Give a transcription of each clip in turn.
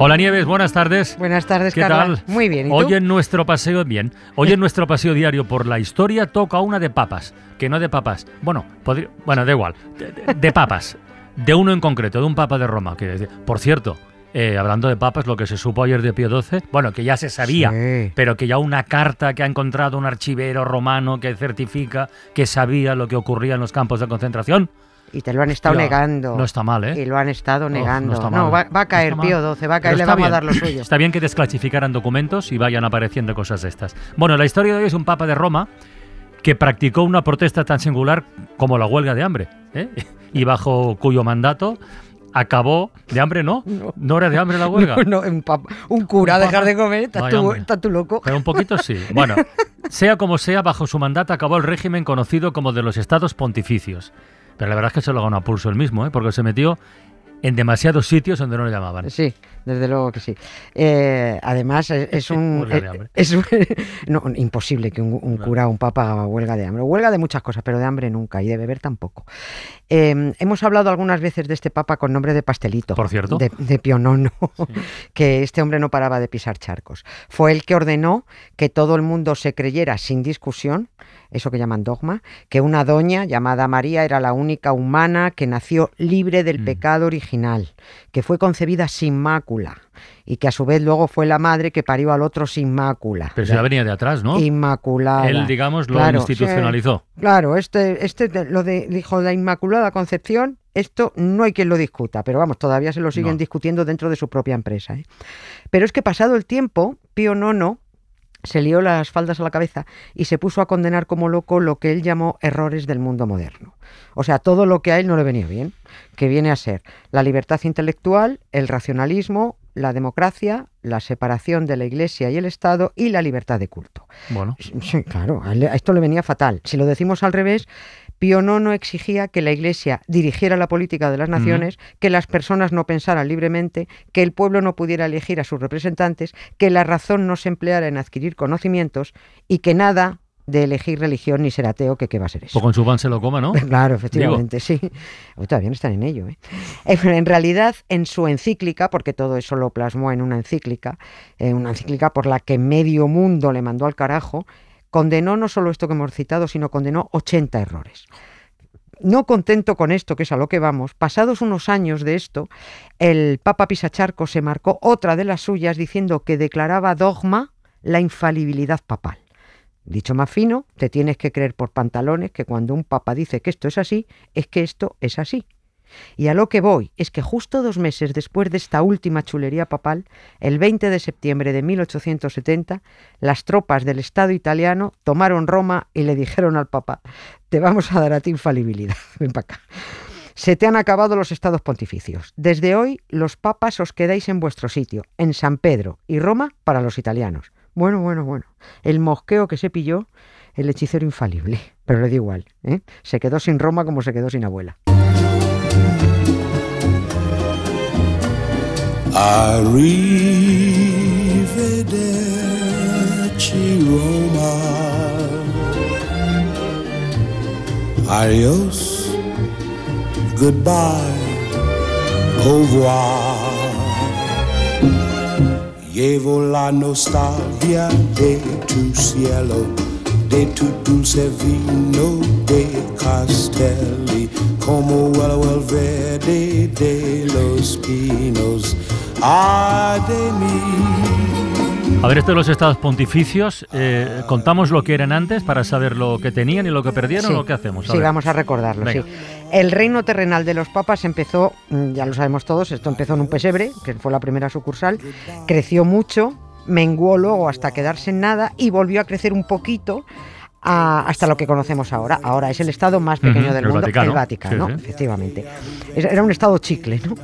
Hola Nieves, buenas tardes. Buenas tardes, ¿Qué Carla. tal? Muy bien. ¿y Hoy tú? en nuestro paseo, bien. Hoy en nuestro paseo diario por la historia toca una de papas, que no de papas. Bueno, podría- bueno, da igual. De, de- de papas. De uno en concreto, de un papa de Roma. Que, por cierto, eh, hablando de papas, lo que se supo ayer de Pío XII, bueno, que ya se sabía, Sí. pero que ya una carta que ha encontrado un archivero romano que certifica que sabía lo que ocurría en los campos de concentración. Y te lo han estado negando. No está mal, ¿eh? Y lo han estado Uf, negando. no está No, mal. va, va a caer No Pío mal. XII, va a Pero caer, le vamos a bien. dar lo suyo. Está bien que desclasificaran documentos y vayan apareciendo cosas de estas. Bueno, la historia de hoy es un papa de Roma que practicó una protesta tan singular como la huelga de hambre, ¿eh? y bajo cuyo mandato acabó de hambre, ¿no? No. No era de hambre la huelga. No, un, pap- un cura Un dejar papa. de comer, tú, estás tú loco. Pero un poquito sí. Bueno, sea como sea, bajo su mandato acabó el régimen conocido como de los estados pontificios. Pero la verdad es que se lo ganó a pulso el mismo, ¿eh? porque se metió en demasiados sitios donde no le llamaban. Sí, desde luego que sí. Eh, además, es, es un. Eh, es no, imposible que un, un No. cura o un papa haga huelga de hambre. Huelga de muchas cosas, pero de hambre nunca y de beber tampoco. Eh, hemos hablado algunas veces de este papa con nombre de pastelito. Por cierto. De, de IX, que este hombre no paraba de pisar charcos. Fue el que ordenó que todo el mundo se creyera sin discusión, eso que llaman dogma, que una doña llamada María era la única humana que nació libre del Mm. pecado original, que fue concebida sin mácula y que a su vez luego fue la madre que parió al otro sin mácula. Pero eso ya venía de atrás, ¿no? Inmaculada. Él, digamos, lo Claro, institucionalizó. sí. Claro, este, este lo de dijo la Inmaculada Concepción, esto no hay quien lo discuta, pero vamos, todavía se lo siguen No. discutiendo dentro de su propia empresa. ¿eh? Pero es que pasado el tiempo, Pío IX se lió las faldas a la cabeza y se puso a condenar como loco lo que él llamó errores del mundo moderno. O sea, todo lo que a él no le venía bien, que viene a ser la libertad intelectual, el racionalismo, la democracia, la separación de la Iglesia y el Estado y la libertad de culto. Bueno, Sí, claro, a esto le venía fatal. Si lo decimos al revés, Pío IX exigía que la Iglesia dirigiera la política de las naciones, que las personas no pensaran libremente, que el pueblo no pudiera elegir a sus representantes, que la razón no se empleara en adquirir conocimientos y que nada de elegir religión ni ser ateo, que qué va a ser eso. pues con su pan se lo coma, ¿no? Claro, efectivamente, sí. Uy, todavía no están en ello. ¿eh? Eh, En realidad, en su encíclica, porque todo eso lo plasmó en una encíclica, en una encíclica por la que medio mundo le mandó al carajo, condenó no solo esto que hemos citado, sino condenó 80 errores. No contento con esto, que es a lo que vamos, pasados unos años de esto, el Papa Pisacharco se marcó otra de las suyas diciendo que declaraba dogma la infalibilidad papal. Dicho más fino, te tienes que creer por pantalones que cuando un papa dice que esto es así, es que esto es así. Y a lo que voy es que justo dos meses después de esta última chulería papal, el 20 de septiembre de 1870, las tropas del Estado italiano tomaron Roma y le dijeron al papa, te vamos a dar a ti infalibilidad, ven para acá. Se te han acabado los estados pontificios. Desde hoy los papas os quedáis en vuestro sitio, en San Pedro y Roma para los italianos. Bueno, bueno, bueno. El mosqueo que se pilló el hechicero infalible. Pero le da igual. ¿eh? Se quedó sin Roma como se quedó sin abuela. Arrivederci Roma. Adios. Goodbye. Au revoir. Llevo la nostalgia de tu cielo, de tu dulce vino de Castelli, como vuelo el verde de los pinos. A ver, esto de los estados pontificios, eh, contamos lo que eran antes para saber lo que tenían y lo que perdieron Sí, o lo que hacemos. A Sí, ver. vamos a recordarlo. Venga. sí. El reino terrenal de los papas empezó, mm, ya lo sabemos todos, esto empezó en un pesebre, que fue la primera sucursal, creció mucho, menguó luego hasta quedarse en nada y volvió a crecer un poquito a- hasta lo que conocemos ahora. Ahora es el estado más pequeño del el mundo, Vaticano. el Vaticano, Sí, sí. efectivamente. Era un estado chicle, ¿no?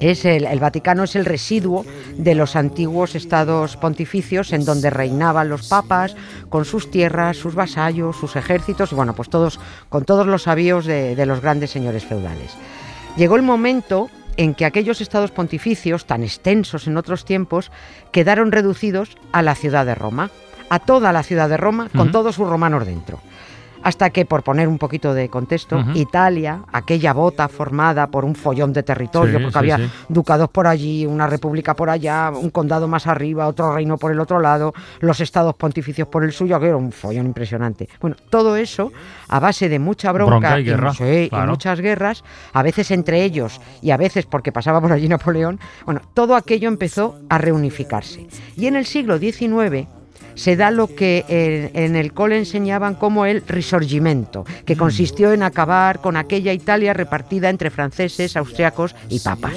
Es el, el, Vaticano es el residuo de los antiguos estados pontificios en donde reinaban los papas con sus tierras, sus vasallos, sus ejércitos y bueno, pues todos con todos los avíos de, de los grandes señores feudales. Llegó el momento en que aquellos estados pontificios, tan extensos en otros tiempos, quedaron reducidos a la ciudad de Roma, a toda la ciudad de Roma, con todos sus romanos dentro. Hasta que, por poner un poquito de contexto. Italia, aquella bota formada por un follón de territorio, Sí, porque sí, había sí. ducados por allí, una república por allá, un condado más arriba, otro reino por el otro lado, los estados pontificios por el suyo, que era un follón impresionante. Bueno, todo eso a base de mucha bronca, Bronca y guerra, y claro. muchas guerras, a veces entre ellos y a veces porque pasaba por allí Napoleón, bueno, todo aquello empezó a reunificarse. Y en el siglo XIX se da lo que en, en el cole enseñaban como el risorgimento, que consistió en acabar con aquella Italia repartida entre franceses, austriacos y papas.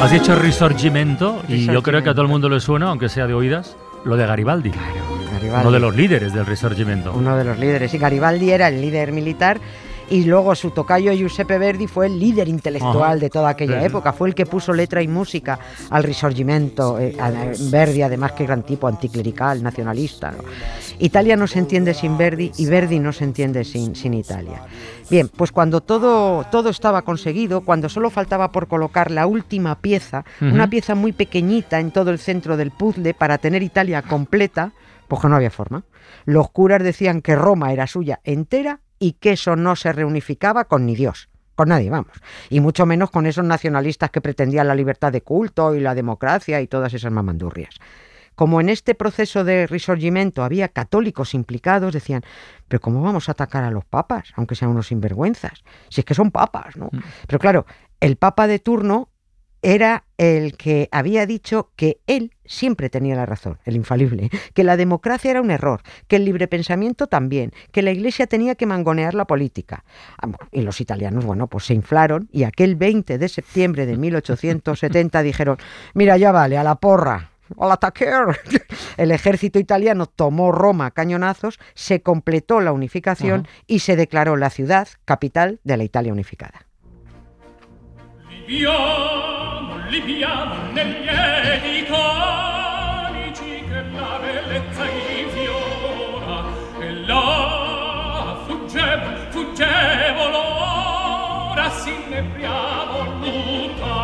Has dicho Risorgimento y yo creo que a todo el mundo le suena, aunque sea de oídas, lo de Garibaldi. Garibaldi. Uno de los líderes del Risorgimento. uno de los líderes. Y Garibaldi era el líder militar y luego su tocayo Giuseppe Verdi fue el líder intelectual Ajá. de toda aquella época. Fue el que puso letra y música al Risorgimento. eh, a- Verdi, además, que gran tipo anticlerical, nacionalista. ¿no? Italia no se entiende sin Verdi y Verdi no se entiende sin, sin Italia. Bien, pues cuando todo, todo estaba conseguido, cuando solo faltaba por colocar la última pieza, una pieza muy pequeñita en todo el centro del puzzle para tener Italia completa, pues que no había forma. Los curas decían que Roma era suya entera y que eso no se reunificaba con ni Dios. Con nadie, vamos. Y mucho menos con esos nacionalistas que pretendían la libertad de culto y la democracia y todas esas mamandurrias. Como en este proceso de risorgimento había católicos implicados, decían, pero ¿cómo vamos a atacar a los papas, aunque sean unos sinvergüenzas? Si es que son papas, ¿no? Pero claro, el papa de turno era el que había dicho que él siempre tenía la razón, el infalible, que la democracia era un error, que el libre pensamiento también, que la iglesia tenía que mangonear la política. Ah, Y los italianos, bueno, pues se inflaron y aquel 20 de septiembre de 1870 dijeron, mira, ya vale, a la porra. ¡Al ataquer! El ejército italiano tomó Roma a cañonazos, se completó la unificación y se declaró la ciudad capital de la Italia unificada. Io non li piamo negli edi conici che la bellezza infiora. E là fuggevo, fuggevo l'ora s'innebriavo l'uta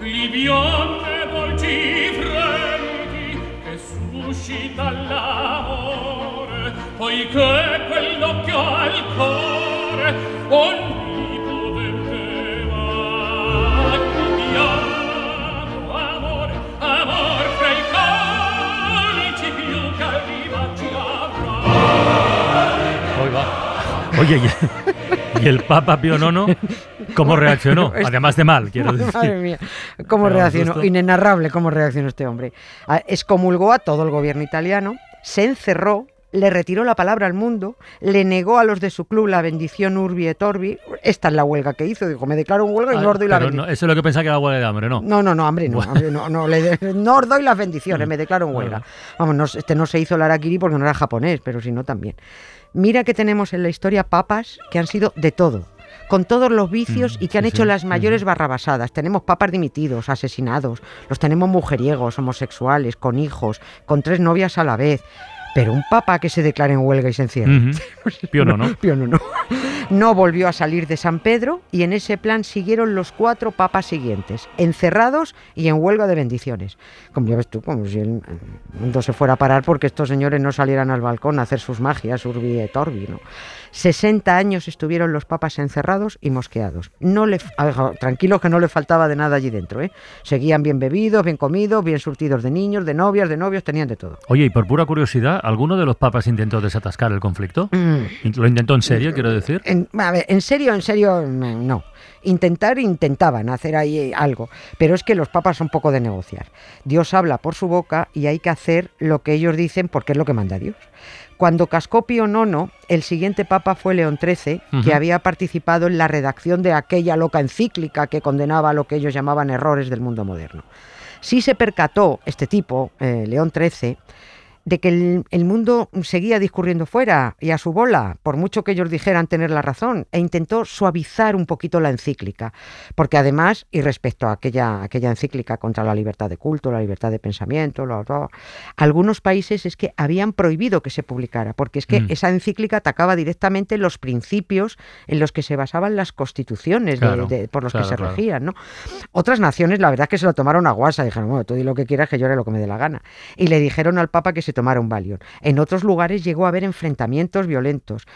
li bionde volgi fremiti che suscita l'amore poiché quell'occhio al cuore ogni Oye, y, y el Papa Pío IX, ¿cómo reaccionó? Además de mal, quiero decir. Madre mía, cómo un reaccionó, inenarrable cómo reaccionó este hombre. Ah, Excomulgó a todo el gobierno italiano, se encerró, le retiró la palabra al mundo, le negó a los de su club la bendición Urbi et Orbi. Esta es la huelga que hizo, dijo, me declaro en huelga y Ah, no os doy la bendición. no, eso es lo que pensaba que era huelga de hambre, ¿no? No, no, no, hambre no, hambre no, no, le de- no os doy las bendiciones, me declaro en huelga. Vamos, no, este no se hizo el Arakiri porque no era japonés, pero si no también. Mira que tenemos en la historia papas que han sido de todo, con todos los vicios Mm, y que han sí, hecho sí, las mayores sí. barrabasadas. Tenemos papas dimitidos, asesinados, los tenemos mujeriegos, homosexuales, con hijos, con tres novias a la vez. Pero un papa que se declare en huelga y se encierre. Ujú. Pío IX, ¿no? Pío IX. No volvió a salir de San Pedro y en ese plan siguieron los cuatro papas siguientes, encerrados y en huelga de bendiciones. Como ya ves tú, como si el mundo se fuera a parar porque estos señores no salieran al balcón a hacer sus magias, urbi et orbi, ¿no? 60 años estuvieron los papas encerrados y mosqueados. No le, tranquilos que no le faltaba de nada allí dentro, ¿eh? Seguían bien bebidos, bien comidos, bien surtidos de niños, de novias, de novios, tenían de todo. Oye, y por pura curiosidad, ¿alguno de los papas intentó desatascar el conflicto? Mm. ¿Lo intentó en serio, quiero decir? En, a ver, en serio, en serio, mm, no. Intentar, intentaban hacer ahí algo, pero es que los papas son poco de negociar. Dios habla por su boca y hay que hacer lo que ellos dicen porque es lo que manda Dios. Cuando cascó Pío IX, el siguiente papa fue León XIII, que había participado en la redacción de aquella loca encíclica que condenaba lo que ellos llamaban errores del mundo moderno. Sí se percató este tipo, eh, León XIII, de que el, el mundo seguía discurriendo fuera y a su bola, por mucho que ellos dijeran tener la razón, e intentó suavizar un poquito la encíclica, porque además, y respecto a aquella, aquella encíclica contra la libertad de culto, la libertad de pensamiento, lo- lo- algunos países es que habían prohibido que se publicara, porque es que Mm. esa encíclica atacaba directamente los principios en los que se basaban las constituciones de- Claro, de- por los claro, que se claro. regían, ¿no? Otras naciones, la verdad es que se lo tomaron a guasa, dijeron, bueno, tú di lo que quieras, que yo haré lo que me dé la gana. Y le dijeron al Papa que se tomara un. En otros lugares llegó a haber enfrentamientos violentos.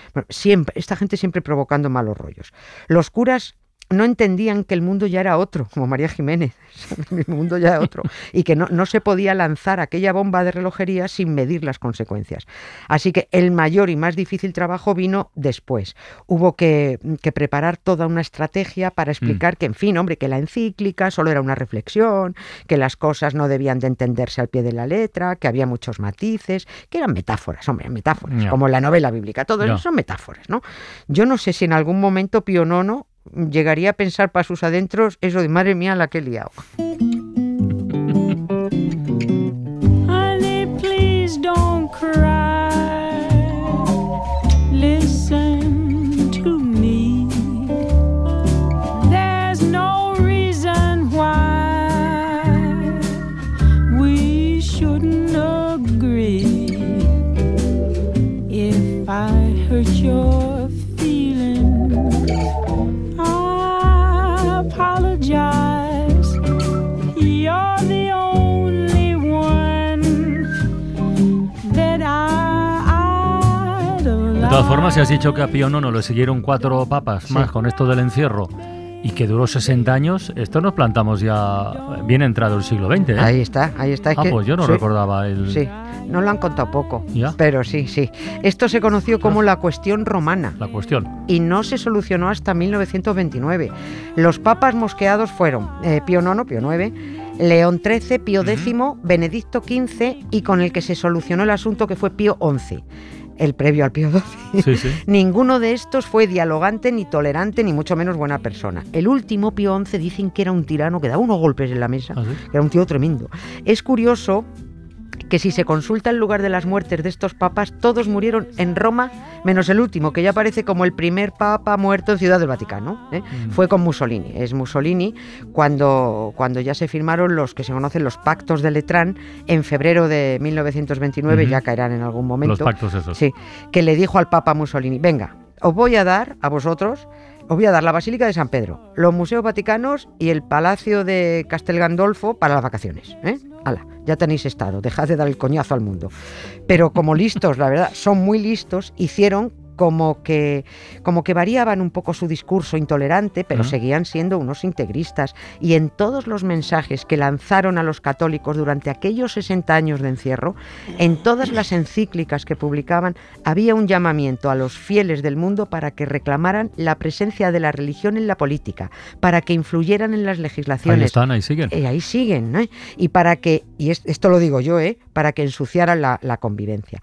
Esta gente siempre provocando malos rollos. Los curas no entendían que el mundo ya era otro, como María Jiménez, el mundo ya era otro, y que no, no se podía lanzar aquella bomba de relojería sin medir las consecuencias. Así que el mayor y más difícil trabajo vino después. Hubo que, que preparar toda una estrategia para explicar que, en fin, hombre, que la encíclica solo era una reflexión, que las cosas no debían de entenderse al pie de la letra, que había muchos matices, que eran metáforas, hombre, metáforas, como la novela bíblica, todo eso son metáforas, ¿no? Yo no sé si en algún momento Pío IX llegaría a pensar para sus adentros eso de madre mía la que he liado. Todas formas, si has dicho que a Pío IX le siguieron cuatro papas más con esto del encierro y que duró 60 años, esto nos plantamos ya bien entrado el siglo XX. ¿eh? Ahí está, ahí está. es ah, que- pues yo no sí, recordaba el... Sí, no lo han contado poco, ¿Ya? pero sí, sí. Esto se conoció como la cuestión romana. la cuestión. y no se solucionó hasta 1929. Los papas mosqueados fueron eh, Pío IX, Pío IX, León XIII, Pío X, Benedicto XV y con el que se solucionó el asunto que fue Pío XI, el previo al Pío XII. Sí, sí. Ninguno de estos fue dialogante, ni tolerante, ni mucho menos buena persona. El último, Pío XI, dicen que era un tirano que daba unos golpes en la mesa, ¿Ah, sí? que era un tío tremendo. Es curioso que si se consulta el lugar de las muertes de estos papas, todos murieron en Roma, menos el último, que ya aparece como el primer papa muerto en Ciudad del Vaticano. ¿eh? Mm. Fue con Mussolini. Es Mussolini cuando, cuando ya se firmaron los que se conocen los pactos de Letrán en febrero de 1929, Ujú. ya caerán en algún momento. Los pactos esos. Sí, que le dijo al Papa Mussolini, venga, os voy a dar a vosotros, os voy a dar la Basílica de San Pedro, los museos vaticanos y el Palacio de Castel Gandolfo para las vacaciones. ¿eh? Hala, ya tenéis estado, dejad de dar el coñazo al mundo. Pero como listos, la verdad, son muy listos, hicieron como que, como que variaban un poco su discurso intolerante, pero seguían siendo unos integristas. Y en todos los mensajes que lanzaron a los católicos durante aquellos 60 años de encierro, en todas las encíclicas que publicaban, había un llamamiento a los fieles del mundo para que reclamaran la presencia de la religión en la política, para que influyeran en las Ahí legislaciones. están, ahí siguen. Y ahí siguen, ¿no? Y para que, y es- esto lo digo yo, ¿eh? Para que ensuciaran la, la convivencia.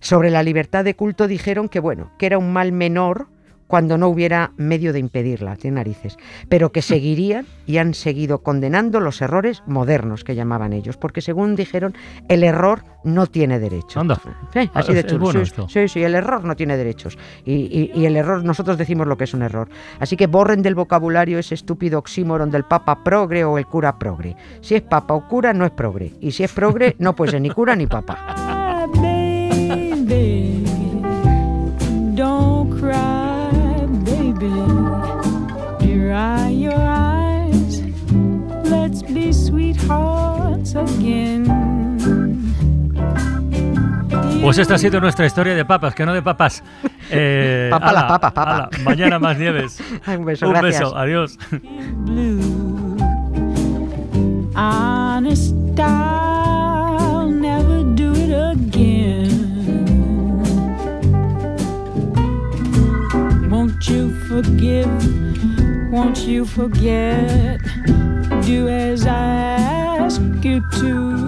Sobre la libertad de culto dijeron que, bueno, que era un mal menor cuando no hubiera medio de impedirla, tiene narices, pero que seguirían y han seguido condenando los errores modernos que llamaban ellos, porque según dijeron, el error no tiene derechos. Anda. Sí, así Ah, de es- es chulo. bueno sí, esto. sí, sí, el error no tiene derechos. Y, y- y el error, nosotros decimos lo que es un error. Así que borren del vocabulario ese estúpido oxímoron del papa progre o el cura progre. Si es papa o cura, no es progre. Y si es progre, no puede ser ni cura ni papa. Pues esta ha sido nuestra historia de papas, que no de papas. Eh, Papa la ala, papa, papa. ala, mañana más nieves. Ay, un beso, Un gracias. beso, adiós. blue. Honest, I'll never do it again. Won't you forgive? Won't you forget? Do as I ask you to.